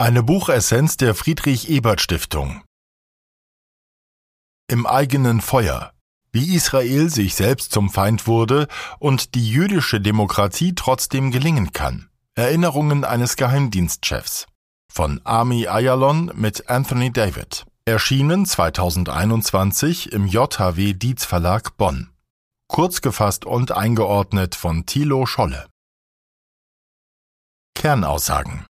Eine Buchessenz der Friedrich Ebert Stiftung. Im eigenen Feuer. Wie Israel sich selbst zum Feind wurde und die jüdische Demokratie trotzdem gelingen kann. Erinnerungen eines Geheimdienstchefs. Von Ami Ayalon mit Anthony David. Erschienen 2021 im JHW Dietz Verlag Bonn. Kurz gefasst und eingeordnet von Thilo Scholle. Kernaussagen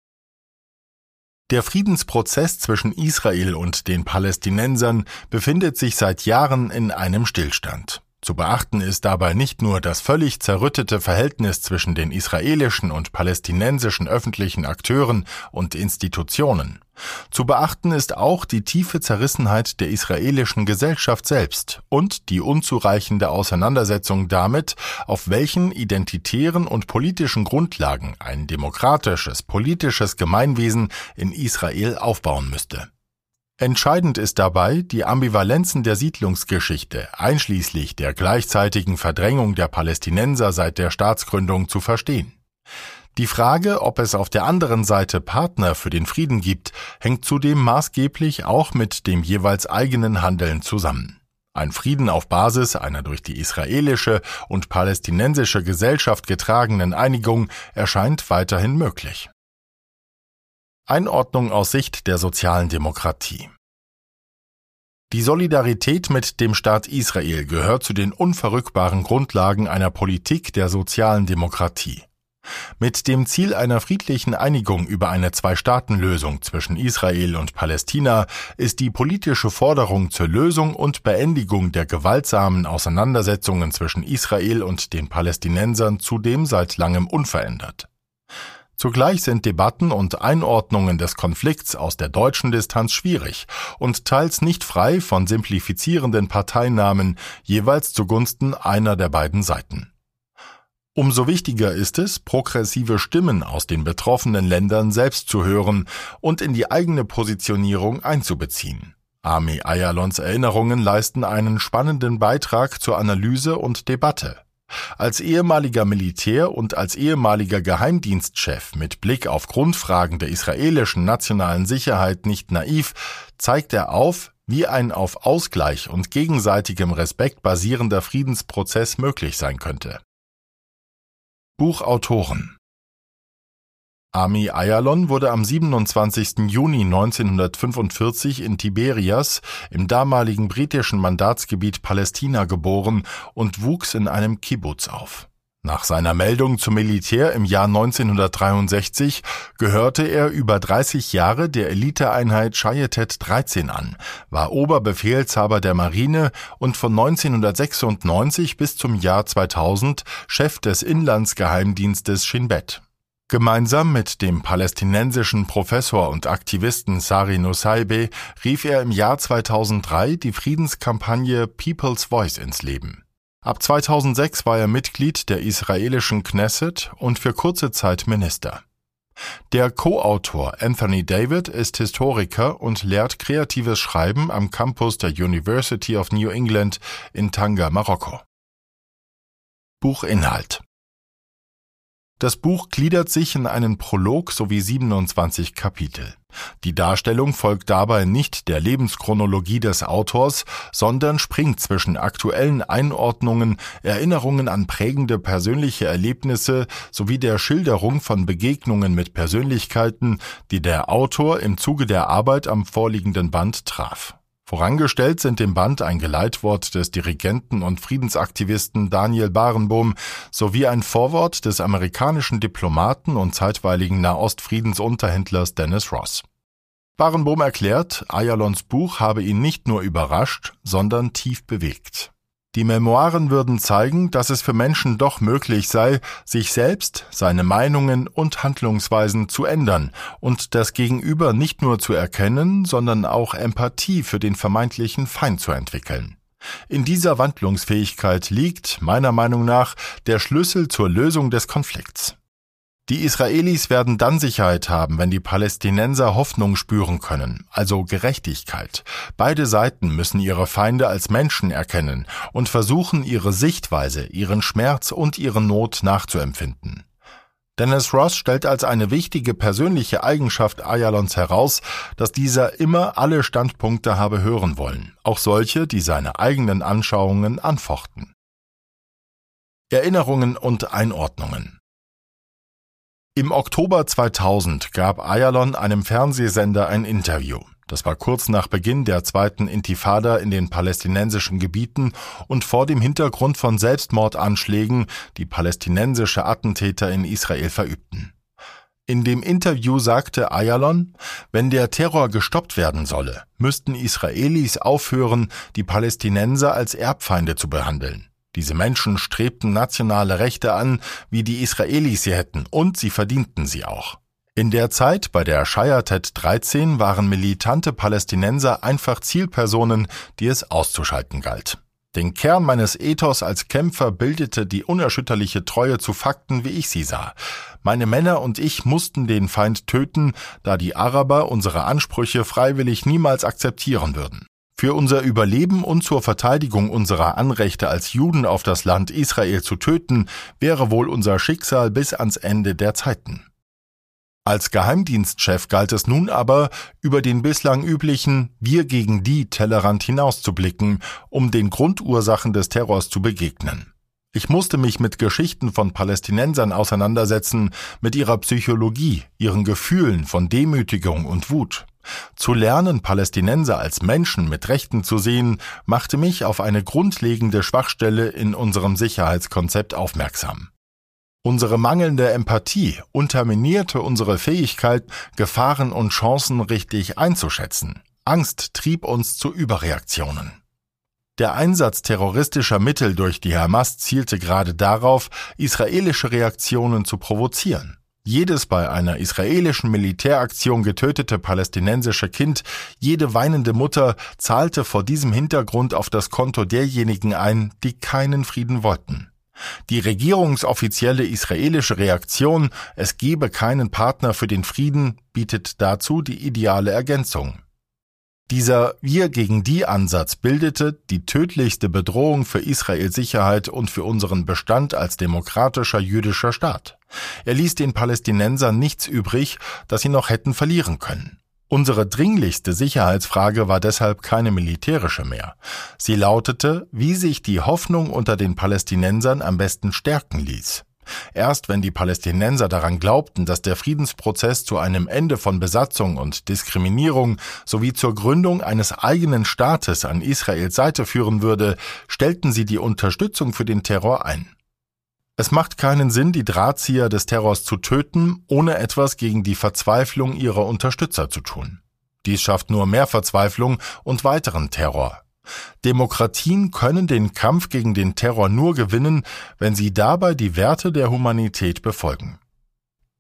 der Friedensprozess zwischen Israel und den Palästinensern befindet sich seit Jahren in einem Stillstand. Zu beachten ist dabei nicht nur das völlig zerrüttete Verhältnis zwischen den israelischen und palästinensischen öffentlichen Akteuren und Institutionen. Zu beachten ist auch die tiefe Zerrissenheit der israelischen Gesellschaft selbst und die unzureichende Auseinandersetzung damit, auf welchen identitären und politischen Grundlagen ein demokratisches, politisches Gemeinwesen in Israel aufbauen müsste. Entscheidend ist dabei, die Ambivalenzen der Siedlungsgeschichte, einschließlich der gleichzeitigen Verdrängung der Palästinenser seit der Staatsgründung zu verstehen. Die Frage, ob es auf der anderen Seite Partner für den Frieden gibt, hängt zudem maßgeblich auch mit dem jeweils eigenen Handeln zusammen. Ein Frieden auf Basis einer durch die israelische und palästinensische Gesellschaft getragenen Einigung erscheint weiterhin möglich. Einordnung aus Sicht der sozialen Demokratie. Die Solidarität mit dem Staat Israel gehört zu den unverrückbaren Grundlagen einer Politik der sozialen Demokratie. Mit dem Ziel einer friedlichen Einigung über eine Zwei-Staaten-Lösung zwischen Israel und Palästina ist die politische Forderung zur Lösung und Beendigung der gewaltsamen Auseinandersetzungen zwischen Israel und den Palästinensern zudem seit langem unverändert. Zugleich sind Debatten und Einordnungen des Konflikts aus der deutschen Distanz schwierig und teils nicht frei von simplifizierenden Parteinamen jeweils zugunsten einer der beiden Seiten. Umso wichtiger ist es, progressive Stimmen aus den betroffenen Ländern selbst zu hören und in die eigene Positionierung einzubeziehen. Armee Ayalons Erinnerungen leisten einen spannenden Beitrag zur Analyse und Debatte. Als ehemaliger Militär und als ehemaliger Geheimdienstchef mit Blick auf Grundfragen der israelischen nationalen Sicherheit nicht naiv, zeigt er auf, wie ein auf Ausgleich und gegenseitigem Respekt basierender Friedensprozess möglich sein könnte. Buchautoren Ami Ayalon wurde am 27. Juni 1945 in Tiberias im damaligen britischen Mandatsgebiet Palästina geboren und wuchs in einem Kibbutz auf. Nach seiner Meldung zum Militär im Jahr 1963 gehörte er über 30 Jahre der Eliteeinheit Shayetet 13 an, war Oberbefehlshaber der Marine und von 1996 bis zum Jahr 2000 Chef des Inlandsgeheimdienstes Shin Bet. Gemeinsam mit dem palästinensischen Professor und Aktivisten Sari Nusaybe rief er im Jahr 2003 die Friedenskampagne People's Voice ins Leben. Ab 2006 war er Mitglied der israelischen Knesset und für kurze Zeit Minister. Der Co-Autor Anthony David ist Historiker und lehrt kreatives Schreiben am Campus der University of New England in Tanga, Marokko. Buchinhalt das Buch gliedert sich in einen Prolog sowie 27 Kapitel. Die Darstellung folgt dabei nicht der Lebenschronologie des Autors, sondern springt zwischen aktuellen Einordnungen, Erinnerungen an prägende persönliche Erlebnisse sowie der Schilderung von Begegnungen mit Persönlichkeiten, die der Autor im Zuge der Arbeit am vorliegenden Band traf. Vorangestellt sind dem Band ein Geleitwort des Dirigenten und Friedensaktivisten Daniel Barenbohm sowie ein Vorwort des amerikanischen Diplomaten und zeitweiligen Nahostfriedensunterhändlers Dennis Ross. Barenbohm erklärt, Ayalons Buch habe ihn nicht nur überrascht, sondern tief bewegt. Die Memoiren würden zeigen, dass es für Menschen doch möglich sei, sich selbst, seine Meinungen und Handlungsweisen zu ändern und das Gegenüber nicht nur zu erkennen, sondern auch Empathie für den vermeintlichen Feind zu entwickeln. In dieser Wandlungsfähigkeit liegt, meiner Meinung nach, der Schlüssel zur Lösung des Konflikts. Die Israelis werden dann Sicherheit haben, wenn die Palästinenser Hoffnung spüren können, also Gerechtigkeit. Beide Seiten müssen ihre Feinde als Menschen erkennen und versuchen, ihre Sichtweise, ihren Schmerz und ihre Not nachzuempfinden. Dennis Ross stellt als eine wichtige persönliche Eigenschaft Ayalons heraus, dass dieser immer alle Standpunkte habe hören wollen, auch solche, die seine eigenen Anschauungen anfochten. Erinnerungen und Einordnungen Im Oktober 2000 gab Ayalon einem Fernsehsender ein Interview. Das war kurz nach Beginn der zweiten Intifada in den palästinensischen Gebieten und vor dem Hintergrund von Selbstmordanschlägen, die palästinensische Attentäter in Israel verübten. In dem Interview sagte Ayalon, wenn der Terror gestoppt werden solle, müssten Israelis aufhören, die Palästinenser als Erbfeinde zu behandeln. Diese Menschen strebten nationale Rechte an, wie die Israelis sie hätten, und sie verdienten sie auch. In der Zeit bei der Shiatet 13 waren militante Palästinenser einfach Zielpersonen, die es auszuschalten galt. Den Kern meines Ethos als Kämpfer bildete die unerschütterliche Treue zu Fakten, wie ich sie sah. Meine Männer und ich mussten den Feind töten, da die Araber unsere Ansprüche freiwillig niemals akzeptieren würden. Für unser Überleben und zur Verteidigung unserer Anrechte als Juden auf das Land Israel zu töten, wäre wohl unser Schicksal bis ans Ende der Zeiten. Als Geheimdienstchef galt es nun aber, über den bislang üblichen Wir gegen die Tellerrand hinauszublicken, um den Grundursachen des Terrors zu begegnen. Ich musste mich mit Geschichten von Palästinensern auseinandersetzen, mit ihrer Psychologie, ihren Gefühlen von Demütigung und Wut. Zu lernen, Palästinenser als Menschen mit Rechten zu sehen, machte mich auf eine grundlegende Schwachstelle in unserem Sicherheitskonzept aufmerksam. Unsere mangelnde Empathie unterminierte unsere Fähigkeit, Gefahren und Chancen richtig einzuschätzen. Angst trieb uns zu Überreaktionen. Der Einsatz terroristischer Mittel durch die Hamas zielte gerade darauf, israelische Reaktionen zu provozieren. Jedes bei einer israelischen Militäraktion getötete palästinensische Kind, jede weinende Mutter zahlte vor diesem Hintergrund auf das Konto derjenigen ein, die keinen Frieden wollten. Die regierungsoffizielle israelische Reaktion, es gebe keinen Partner für den Frieden, bietet dazu die ideale Ergänzung. Dieser Wir gegen die Ansatz bildete die tödlichste Bedrohung für Israels Sicherheit und für unseren Bestand als demokratischer jüdischer Staat. Er ließ den Palästinensern nichts übrig, das sie noch hätten verlieren können. Unsere dringlichste Sicherheitsfrage war deshalb keine militärische mehr. Sie lautete, wie sich die Hoffnung unter den Palästinensern am besten stärken ließ. Erst wenn die Palästinenser daran glaubten, dass der Friedensprozess zu einem Ende von Besatzung und Diskriminierung sowie zur Gründung eines eigenen Staates an Israels Seite führen würde, stellten sie die Unterstützung für den Terror ein. Es macht keinen Sinn, die Drahtzieher des Terrors zu töten, ohne etwas gegen die Verzweiflung ihrer Unterstützer zu tun. Dies schafft nur mehr Verzweiflung und weiteren Terror. Demokratien können den Kampf gegen den Terror nur gewinnen, wenn sie dabei die Werte der Humanität befolgen.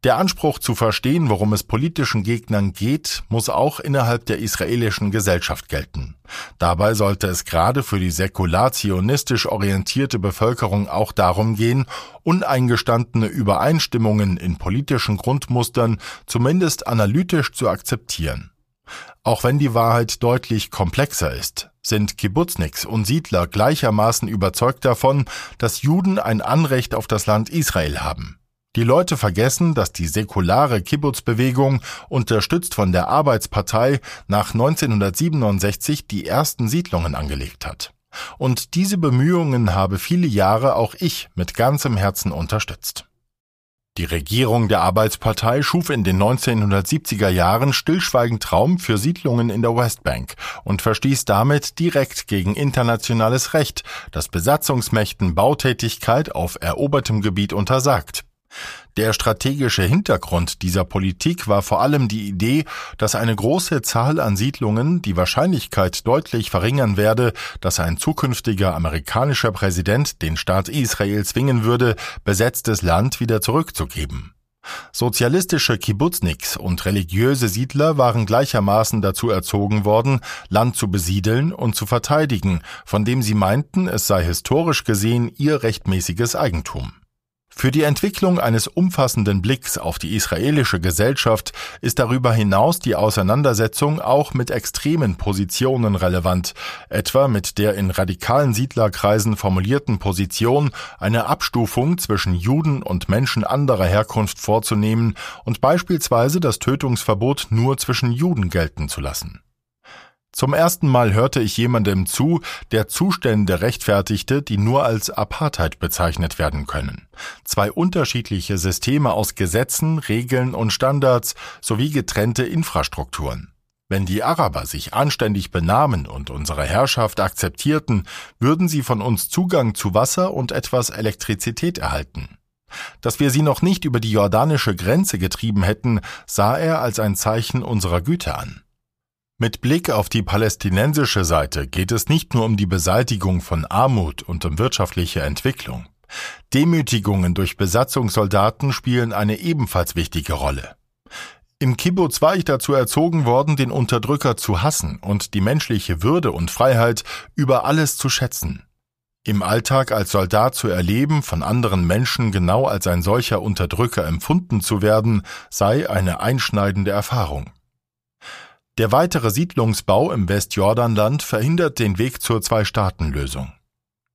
Der Anspruch zu verstehen, worum es politischen Gegnern geht, muss auch innerhalb der israelischen Gesellschaft gelten. Dabei sollte es gerade für die säkular-zionistisch orientierte Bevölkerung auch darum gehen, uneingestandene Übereinstimmungen in politischen Grundmustern zumindest analytisch zu akzeptieren. Auch wenn die Wahrheit deutlich komplexer ist, sind Kibbutzniks und Siedler gleichermaßen überzeugt davon, dass Juden ein Anrecht auf das Land Israel haben. Die Leute vergessen, dass die säkulare Kibbutz-Bewegung, unterstützt von der Arbeitspartei, nach 1967 die ersten Siedlungen angelegt hat. Und diese Bemühungen habe viele Jahre auch ich mit ganzem Herzen unterstützt. Die Regierung der Arbeitspartei schuf in den 1970er Jahren stillschweigend Raum für Siedlungen in der Westbank und verstieß damit direkt gegen internationales Recht, das Besatzungsmächten Bautätigkeit auf erobertem Gebiet untersagt. Der strategische Hintergrund dieser Politik war vor allem die Idee, dass eine große Zahl an Siedlungen die Wahrscheinlichkeit deutlich verringern werde, dass ein zukünftiger amerikanischer Präsident den Staat Israel zwingen würde, besetztes Land wieder zurückzugeben. Sozialistische Kibbutzniks und religiöse Siedler waren gleichermaßen dazu erzogen worden, Land zu besiedeln und zu verteidigen, von dem sie meinten, es sei historisch gesehen ihr rechtmäßiges Eigentum. Für die Entwicklung eines umfassenden Blicks auf die israelische Gesellschaft ist darüber hinaus die Auseinandersetzung auch mit extremen Positionen relevant, etwa mit der in radikalen Siedlerkreisen formulierten Position, eine Abstufung zwischen Juden und Menschen anderer Herkunft vorzunehmen und beispielsweise das Tötungsverbot nur zwischen Juden gelten zu lassen. Zum ersten Mal hörte ich jemandem zu, der Zustände rechtfertigte, die nur als Apartheid bezeichnet werden können. Zwei unterschiedliche Systeme aus Gesetzen, Regeln und Standards sowie getrennte Infrastrukturen. Wenn die Araber sich anständig benahmen und unsere Herrschaft akzeptierten, würden sie von uns Zugang zu Wasser und etwas Elektrizität erhalten. Dass wir sie noch nicht über die jordanische Grenze getrieben hätten, sah er als ein Zeichen unserer Güte an. Mit Blick auf die palästinensische Seite geht es nicht nur um die Beseitigung von Armut und um wirtschaftliche Entwicklung. Demütigungen durch Besatzungssoldaten spielen eine ebenfalls wichtige Rolle. Im Kibbutz war ich dazu erzogen worden, den Unterdrücker zu hassen und die menschliche Würde und Freiheit über alles zu schätzen. Im Alltag als Soldat zu erleben, von anderen Menschen genau als ein solcher Unterdrücker empfunden zu werden, sei eine einschneidende Erfahrung. Der weitere Siedlungsbau im Westjordanland verhindert den Weg zur Zwei-Staaten-Lösung.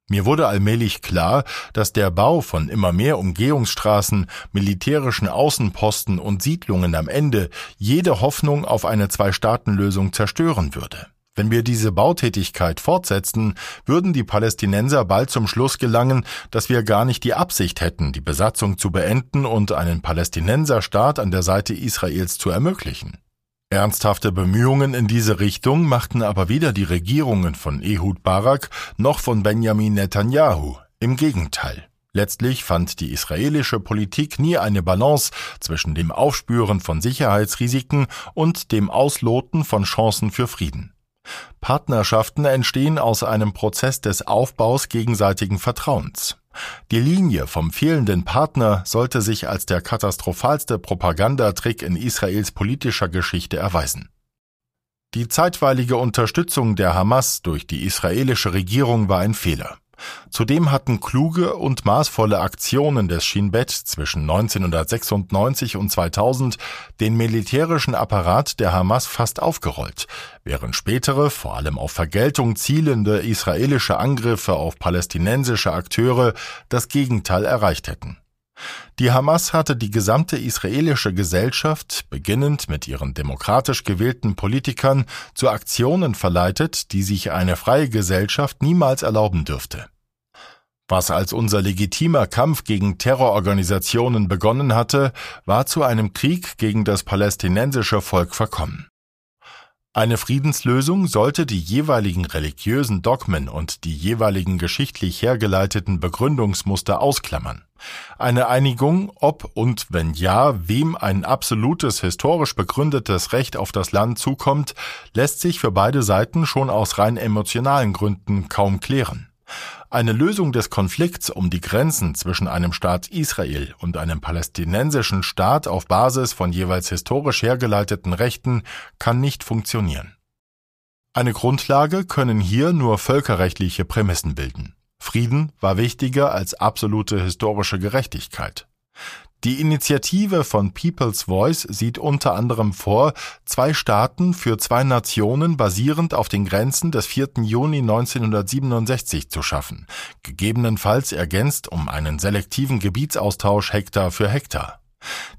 Mir wurde allmählich klar, dass der Bau von immer mehr Umgehungsstraßen, militärischen Außenposten und Siedlungen am Ende jede Hoffnung auf eine Zwei-Staaten-Lösung zerstören würde. Wenn wir diese Bautätigkeit fortsetzten, würden die Palästinenser bald zum Schluss gelangen, dass wir gar nicht die Absicht hätten, die Besatzung zu beenden und einen Palästinenserstaat an der Seite Israels zu ermöglichen. Ernsthafte Bemühungen in diese Richtung machten aber weder die Regierungen von Ehud Barak noch von Benjamin Netanyahu. Im Gegenteil. Letztlich fand die israelische Politik nie eine Balance zwischen dem Aufspüren von Sicherheitsrisiken und dem Ausloten von Chancen für Frieden. Partnerschaften entstehen aus einem Prozess des Aufbaus gegenseitigen Vertrauens. Die Linie vom fehlenden Partner sollte sich als der katastrophalste Propagandatrick in Israels politischer Geschichte erweisen. Die zeitweilige Unterstützung der Hamas durch die israelische Regierung war ein Fehler. Zudem hatten kluge und maßvolle Aktionen des Shin Bet zwischen 1996 und 2000 den militärischen Apparat der Hamas fast aufgerollt, während spätere, vor allem auf Vergeltung zielende israelische Angriffe auf palästinensische Akteure das Gegenteil erreicht hätten. Die Hamas hatte die gesamte israelische Gesellschaft, beginnend mit ihren demokratisch gewählten Politikern, zu Aktionen verleitet, die sich eine freie Gesellschaft niemals erlauben dürfte. Was als unser legitimer Kampf gegen Terrororganisationen begonnen hatte, war zu einem Krieg gegen das palästinensische Volk verkommen. Eine Friedenslösung sollte die jeweiligen religiösen Dogmen und die jeweiligen geschichtlich hergeleiteten Begründungsmuster ausklammern. Eine Einigung, ob und wenn ja, wem ein absolutes historisch begründetes Recht auf das Land zukommt, lässt sich für beide Seiten schon aus rein emotionalen Gründen kaum klären. Eine Lösung des Konflikts um die Grenzen zwischen einem Staat Israel und einem palästinensischen Staat auf Basis von jeweils historisch hergeleiteten Rechten kann nicht funktionieren. Eine Grundlage können hier nur völkerrechtliche Prämissen bilden. Frieden war wichtiger als absolute historische Gerechtigkeit. Die Initiative von People's Voice sieht unter anderem vor, zwei Staaten für zwei Nationen basierend auf den Grenzen des 4. Juni 1967 zu schaffen, gegebenenfalls ergänzt um einen selektiven Gebietsaustausch Hektar für Hektar.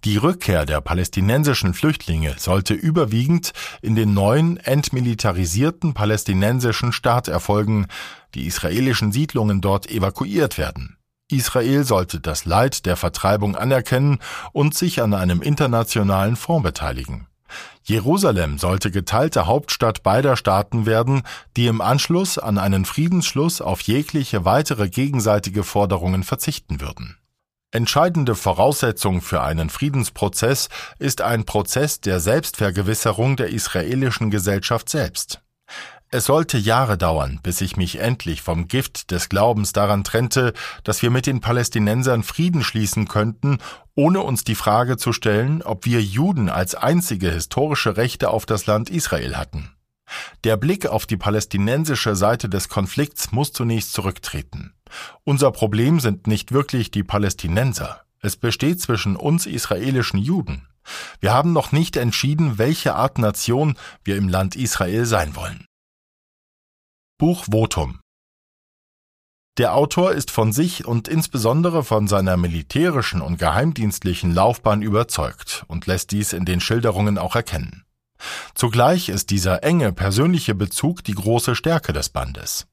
Die Rückkehr der palästinensischen Flüchtlinge sollte überwiegend in den neuen entmilitarisierten palästinensischen Staat erfolgen, die israelischen Siedlungen dort evakuiert werden. Israel sollte das Leid der Vertreibung anerkennen und sich an einem internationalen Fonds beteiligen. Jerusalem sollte geteilte Hauptstadt beider Staaten werden, die im Anschluss an einen Friedensschluss auf jegliche weitere gegenseitige Forderungen verzichten würden. Entscheidende Voraussetzung für einen Friedensprozess ist ein Prozess der Selbstvergewisserung der israelischen Gesellschaft selbst. Es sollte Jahre dauern, bis ich mich endlich vom Gift des Glaubens daran trennte, dass wir mit den Palästinensern Frieden schließen könnten, ohne uns die Frage zu stellen, ob wir Juden als einzige historische Rechte auf das Land Israel hatten. Der Blick auf die palästinensische Seite des Konflikts muss zunächst zurücktreten. Unser Problem sind nicht wirklich die Palästinenser. Es besteht zwischen uns israelischen Juden. Wir haben noch nicht entschieden, welche Art Nation wir im Land Israel sein wollen. Buch Votum der Autor ist von sich und insbesondere von seiner militärischen und geheimdienstlichen Laufbahn überzeugt und lässt dies in den Schilderungen auch erkennen. Zugleich ist dieser enge persönliche Bezug die große Stärke des Bandes.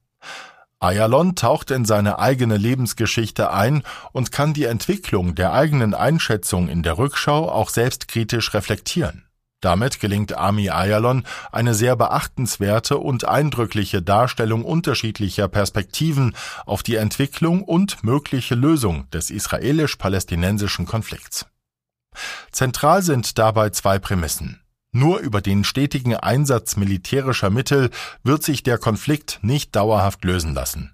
Ayalon taucht in seine eigene Lebensgeschichte ein und kann die Entwicklung der eigenen Einschätzung in der Rückschau auch selbstkritisch reflektieren. Damit gelingt Ami Ayalon eine sehr beachtenswerte und eindrückliche Darstellung unterschiedlicher Perspektiven auf die Entwicklung und mögliche Lösung des israelisch-palästinensischen Konflikts. Zentral sind dabei zwei Prämissen. Nur über den stetigen Einsatz militärischer Mittel wird sich der Konflikt nicht dauerhaft lösen lassen.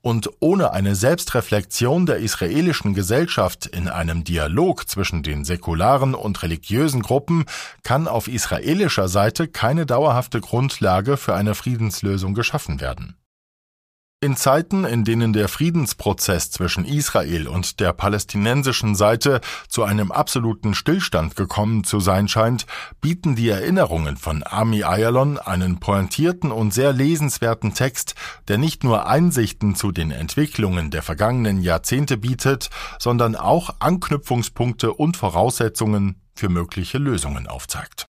Und ohne eine Selbstreflexion der israelischen Gesellschaft in einem Dialog zwischen den säkularen und religiösen Gruppen kann auf israelischer Seite keine dauerhafte Grundlage für eine Friedenslösung geschaffen werden. In Zeiten, in denen der Friedensprozess zwischen Israel und der palästinensischen Seite zu einem absoluten Stillstand gekommen zu sein scheint, bieten die Erinnerungen von Ami Ayalon einen pointierten und sehr lesenswerten Text, der nicht nur Einsichten zu den Entwicklungen der vergangenen Jahrzehnte bietet, sondern auch Anknüpfungspunkte und Voraussetzungen für mögliche Lösungen aufzeigt.